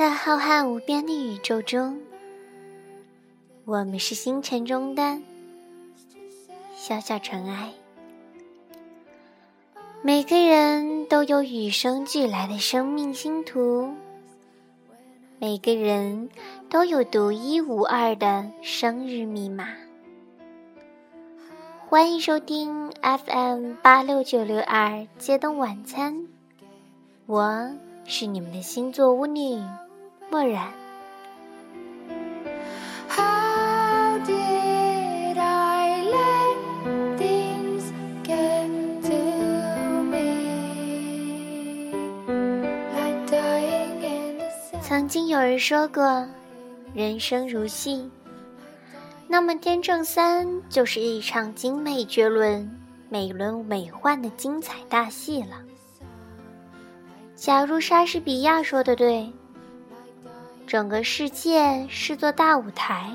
在浩瀚无边的宇宙中，我们是星辰中的小小尘埃。每个人都有与生俱来的生命星图，每个人都有独一无二的生日密码。欢迎收听 FM 八六九六二街灯晚餐，我是你们的星座巫女墨染。曾经有人说过，人生如戏，那么天正三就是一场精美绝伦、美轮美奂的精彩大戏了。假如莎士比亚说的对，整个世界是座大舞台，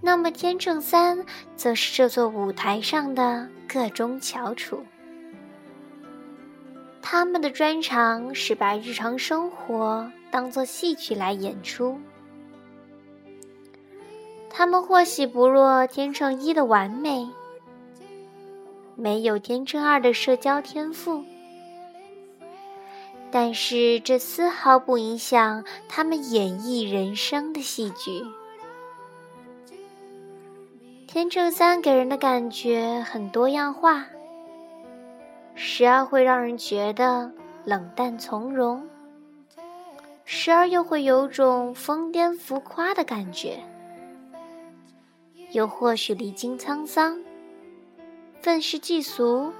那么天秤三则是这座舞台上的各中翘楚。他们的专长是把日常生活当作戏剧来演出。他们或许不若天秤一的完美，没有天秤二的社交天赋，但是这丝毫不影响他们演绎人生的戏剧。天秤三给人的感觉很多样化。时而会让人觉得冷淡从容，时而又会有种疯癫浮夸的感觉，又或许历经沧桑，愤世嫉俗，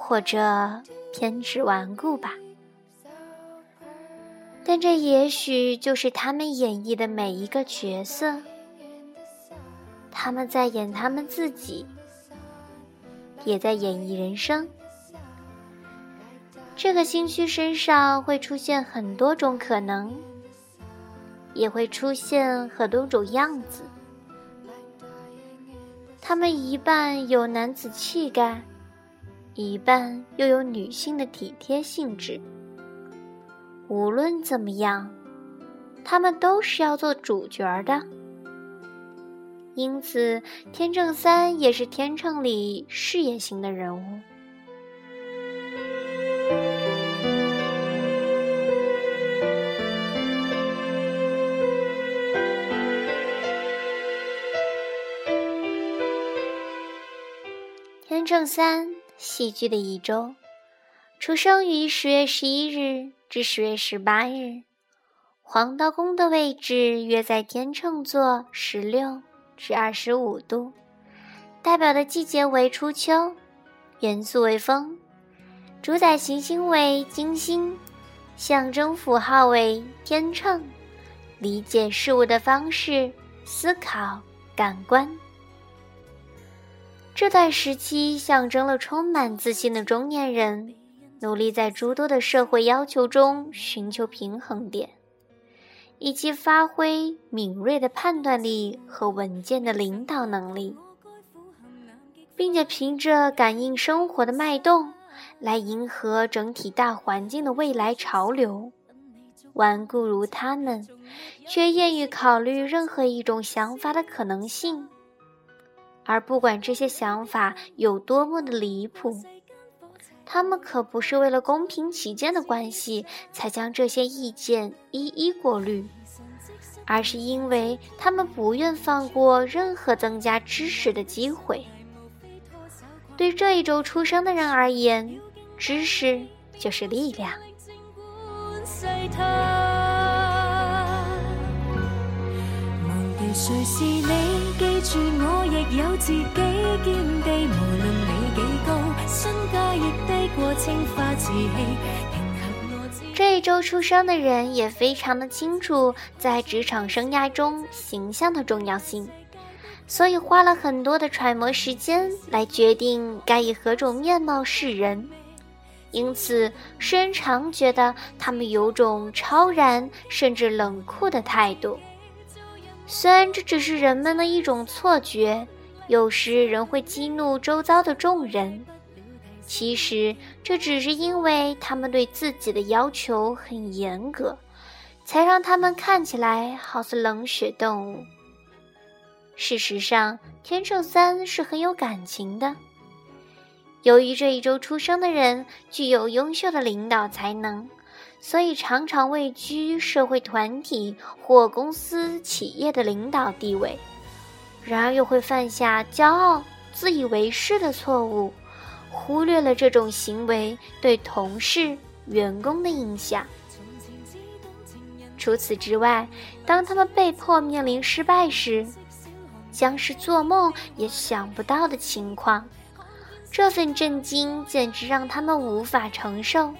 或者偏执顽固吧。但这也许就是他们演绎的每一个角色，他们在演他们自己。也在演绎人生。这个星区身上会出现很多种可能，也会出现很多种样子。他们一半有男子气概，一半又有女性的体贴性质。无论怎么样，他们都是要做主角的。因此，天秤三也是天秤里事业型的人物。天秤三，戏剧的一周，出生于十月十一日至十月十八日，黄道宫的位置约在天秤座十六。至二十五度，代表的季节为初秋，元素为风，主宰行星为金星，象征符号为天秤，理解事物的方式，思考感官。这段时期象征了充满自信的中年人，努力在诸多的社会要求中寻求平衡点。以及发挥敏锐的判断力和稳健的领导能力，并且凭着感应生活的脉动来迎合整体大环境的未来潮流。顽固如他们，却愿意考虑任何一种想法的可能性，而不管这些想法有多么的离谱，他们可不是为了公平起见的关系才将这些意见一一过滤。而是因为他们不愿放过任何增加知识的机会。对这一周出生的人而言，知识就是力量。谁是你，记住我亦有自己这一周出生的人也非常的清楚在职场生涯中形象的重要性，所以花了很多的揣摩时间来决定该以何种面貌示人。因此，世人常觉得他们有种超然甚至冷酷的态度。虽然这只是人们的一种错觉，有时仍会激怒周遭的众人。其实这只是因为他们对自己的要求很严格，才让他们看起来好似冷血动物。事实上，天秤三是很有感情的。由于这一周出生的人具有优秀的领导才能，所以常常位居社会团体或公司企业的领导地位。然而，又会犯下骄傲、自以为是的错误，忽略了这种行为对同事、员工的影响。除此之外，当他们被迫面临失败时，将是做梦也想不到的情况。这份震惊简直让他们无法承受。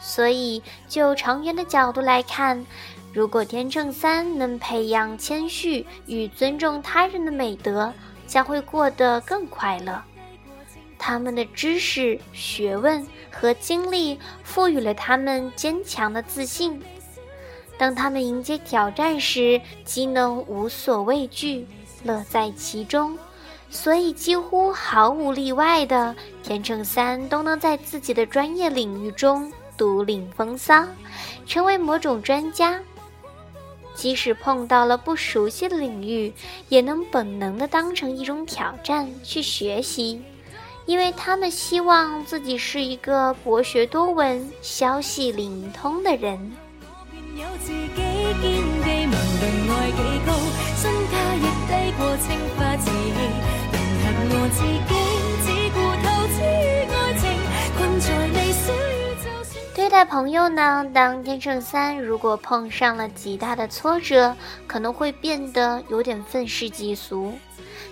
所以，就长远的角度来看，如果天秤三能培养谦虚与尊重他人的美德，将会过得更快乐。他们的知识、学问和经历赋予了他们坚强的自信。当他们迎接挑战时，即能无所畏惧，乐在其中。所以，几乎毫无例外的，天秤三都能在自己的专业领域中独领风骚，成为某种专家。即使碰到了不熟悉的领域，也能本能的当成一种挑战去学习，因为他们希望自己是一个博学多闻、消息灵通的人。对待朋友呢，当天秤三如果碰上了极大的挫折，可能会变得有点愤世嫉俗。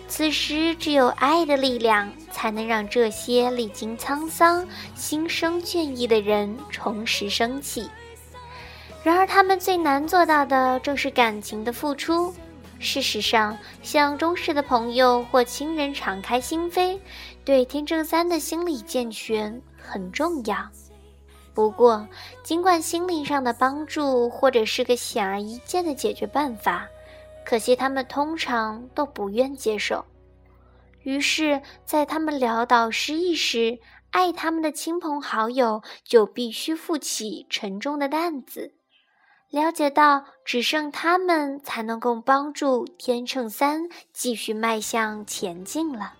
此时，只有爱的力量，才能让这些历经沧桑、心生倦意的人重拾生气。然而，他们最难做到的，正是感情的付出。事实上，向忠实的朋友或亲人敞开心扉，对天秤三的心理健全很重要。不过，尽管心灵上的帮助或者是个显而易见的解决办法，可惜他们通常都不愿接受。于是，在他们潦倒失意时，爱他们的亲朋好友就必须负起沉重的担子。了解到，只剩他们才能够帮助天秤三继续迈向前进了。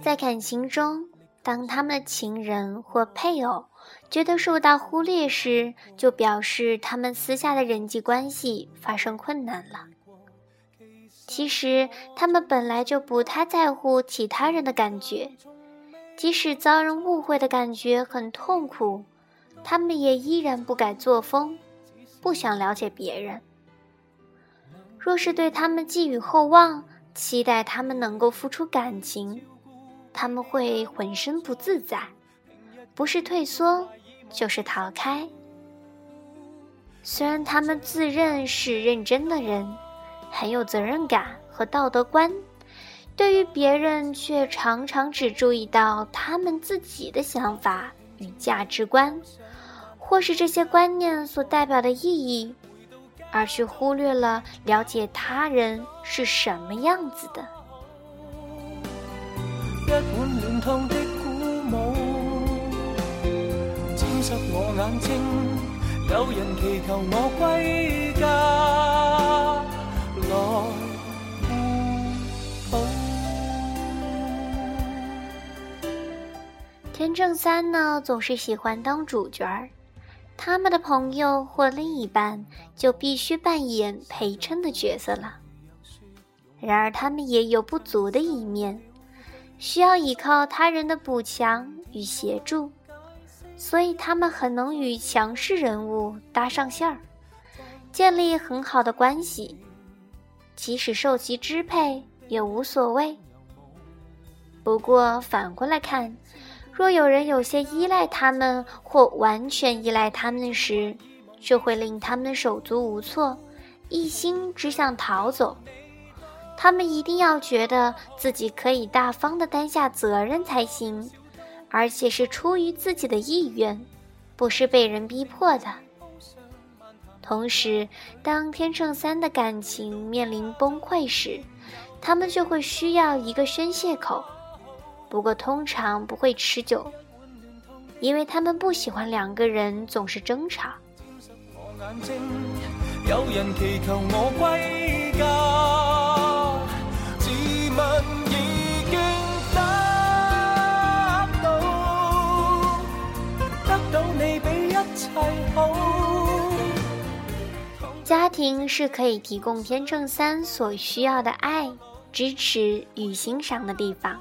在感情中，当他们的情人或配偶。觉得受到忽略时，就表示他们私下的人际关系发生困难了。其实他们本来就不太在乎其他人的感觉，即使遭人误会的感觉很痛苦，他们也依然不改作风，不想了解别人。若是对他们寄予厚望，期待他们能够付出感情，他们会浑身不自在。不是退缩，就是逃开。虽然他们自认是认真的人，很有责任感和道德观，对于别人却常常只注意到他们自己的想法与价值观，或是这些观念所代表的意义，而却忽略了了解他人是什么样子的。我眼睛，有人祈求归家正三呢，总是喜欢当主角儿，他们的朋友或另一半就必须扮演陪衬的角色了。然而，他们也有不足的一面，需要依靠他人的补强与协助。所以他们很能与强势人物搭上线儿，建立很好的关系，即使受其支配也无所谓。不过反过来看，若有人有些依赖他们或完全依赖他们时，就会令他们手足无措，一心只想逃走。他们一定要觉得自己可以大方的担下责任才行，而且是出于自己的意愿，不是被人逼迫的。同时，当天秤三的感情面临崩溃时，他们就会需要一个宣泄口。不过，通常不会持久，因为他们不喜欢两个人总是争吵。有人祈求我归家。家庭是可以提供天秤三所需要的爱、支持与欣赏的地方，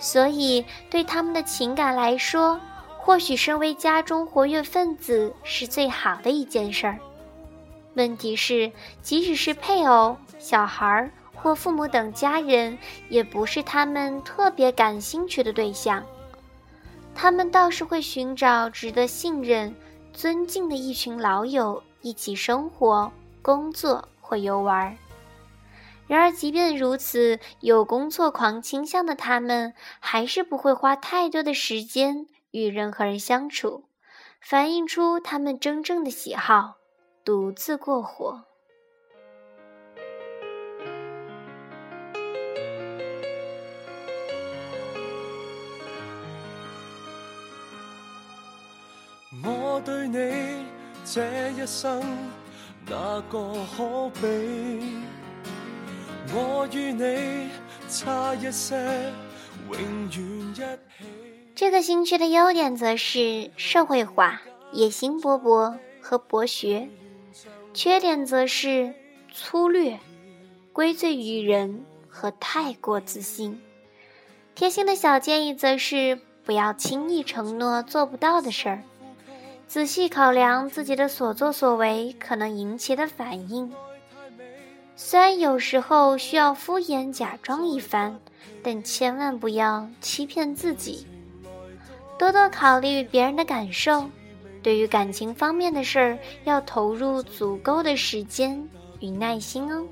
所以对他们的情感来说，或许身为家中活跃分子是最好的一件事儿。问题是，即使是配偶、小孩或父母等家人，也不是他们特别感兴趣的对象。他们倒是会寻找值得信任、尊敬的一群老友。一起生活、工作或游玩儿。然而，即便如此，有工作狂倾向的他们，还是不会花太多的时间与任何人相处，反映出他们真正的喜好——独自过活。我对你。这一生哪个可比？我与你差一些，永远一起。这个星区的优点则是社会化、野心勃勃和博学；缺点则是粗略、归罪于人和太过自信。贴心的小建议则是不要轻易承诺做不到的事儿。仔细考量自己的所作所为可能引起的反应，虽然有时候需要敷衍假装一番，但千万不要欺骗自己。多多考虑别人的感受，对于感情方面的事儿要投入足够的时间与耐心哦。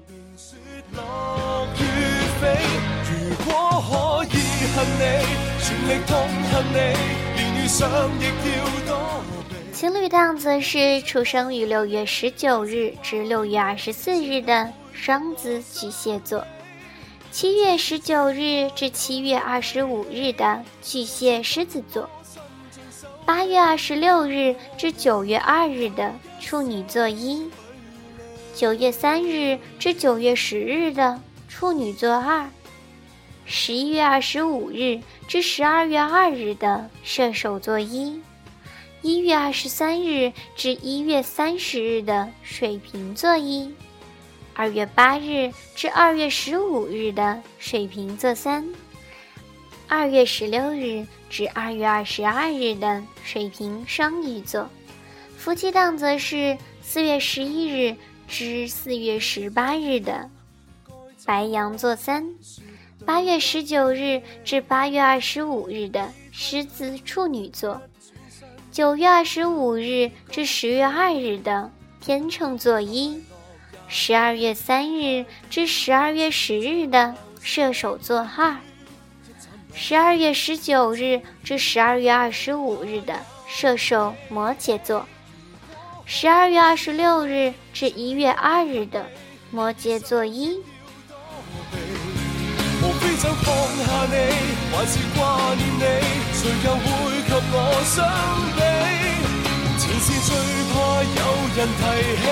情侣档则是出生于六月十九日至六月二十四日的双子巨蟹座，七月十九日至七月二十五日的巨蟹狮子座，八月二十六日至九月二日的处女座一，九月三日至九月十日的处女座二，十一月二十五日至十二月二日的射手座一。一月二十三日至一月三十日的水瓶座一，二月八日至二月十五日的水瓶座三，二月十六日至二月二十二日的水瓶双鱼座，夫妻档则是四月十一日至四月十八日的白羊座三，八月十九日至八月二十五日的狮子处女座。九月二十五日至十月二日的天秤座一，十二月三日至十二月十日的射手座二，十二月十九日至十二月二十五日的射手摩羯座，十二月二十六日至一月二日的摩羯座一。是最怕有人提起，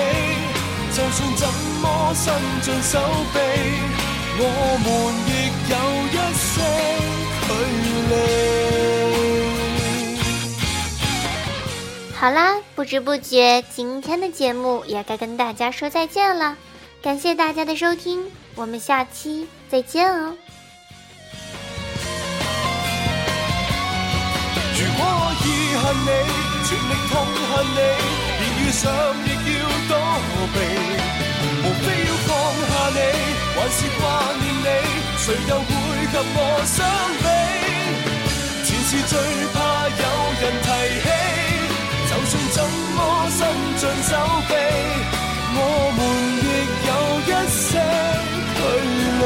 就算怎么伸尽手臂，我们亦有一些距离。好啦，不知不觉，今天的节目也该跟大家说再见了。感谢大家的收听，我们下期再见哦。如果我遗憾你。全力痛恨你，连遇上亦要躲避。还是挂念你，谁又会及我相比？前事最怕有人提起，就算怎么伸尽手臂，我们亦有一些距离。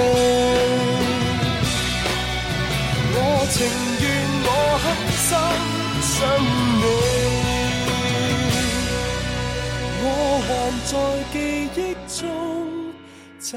我情愿我狠心伤你，我还在记忆中找。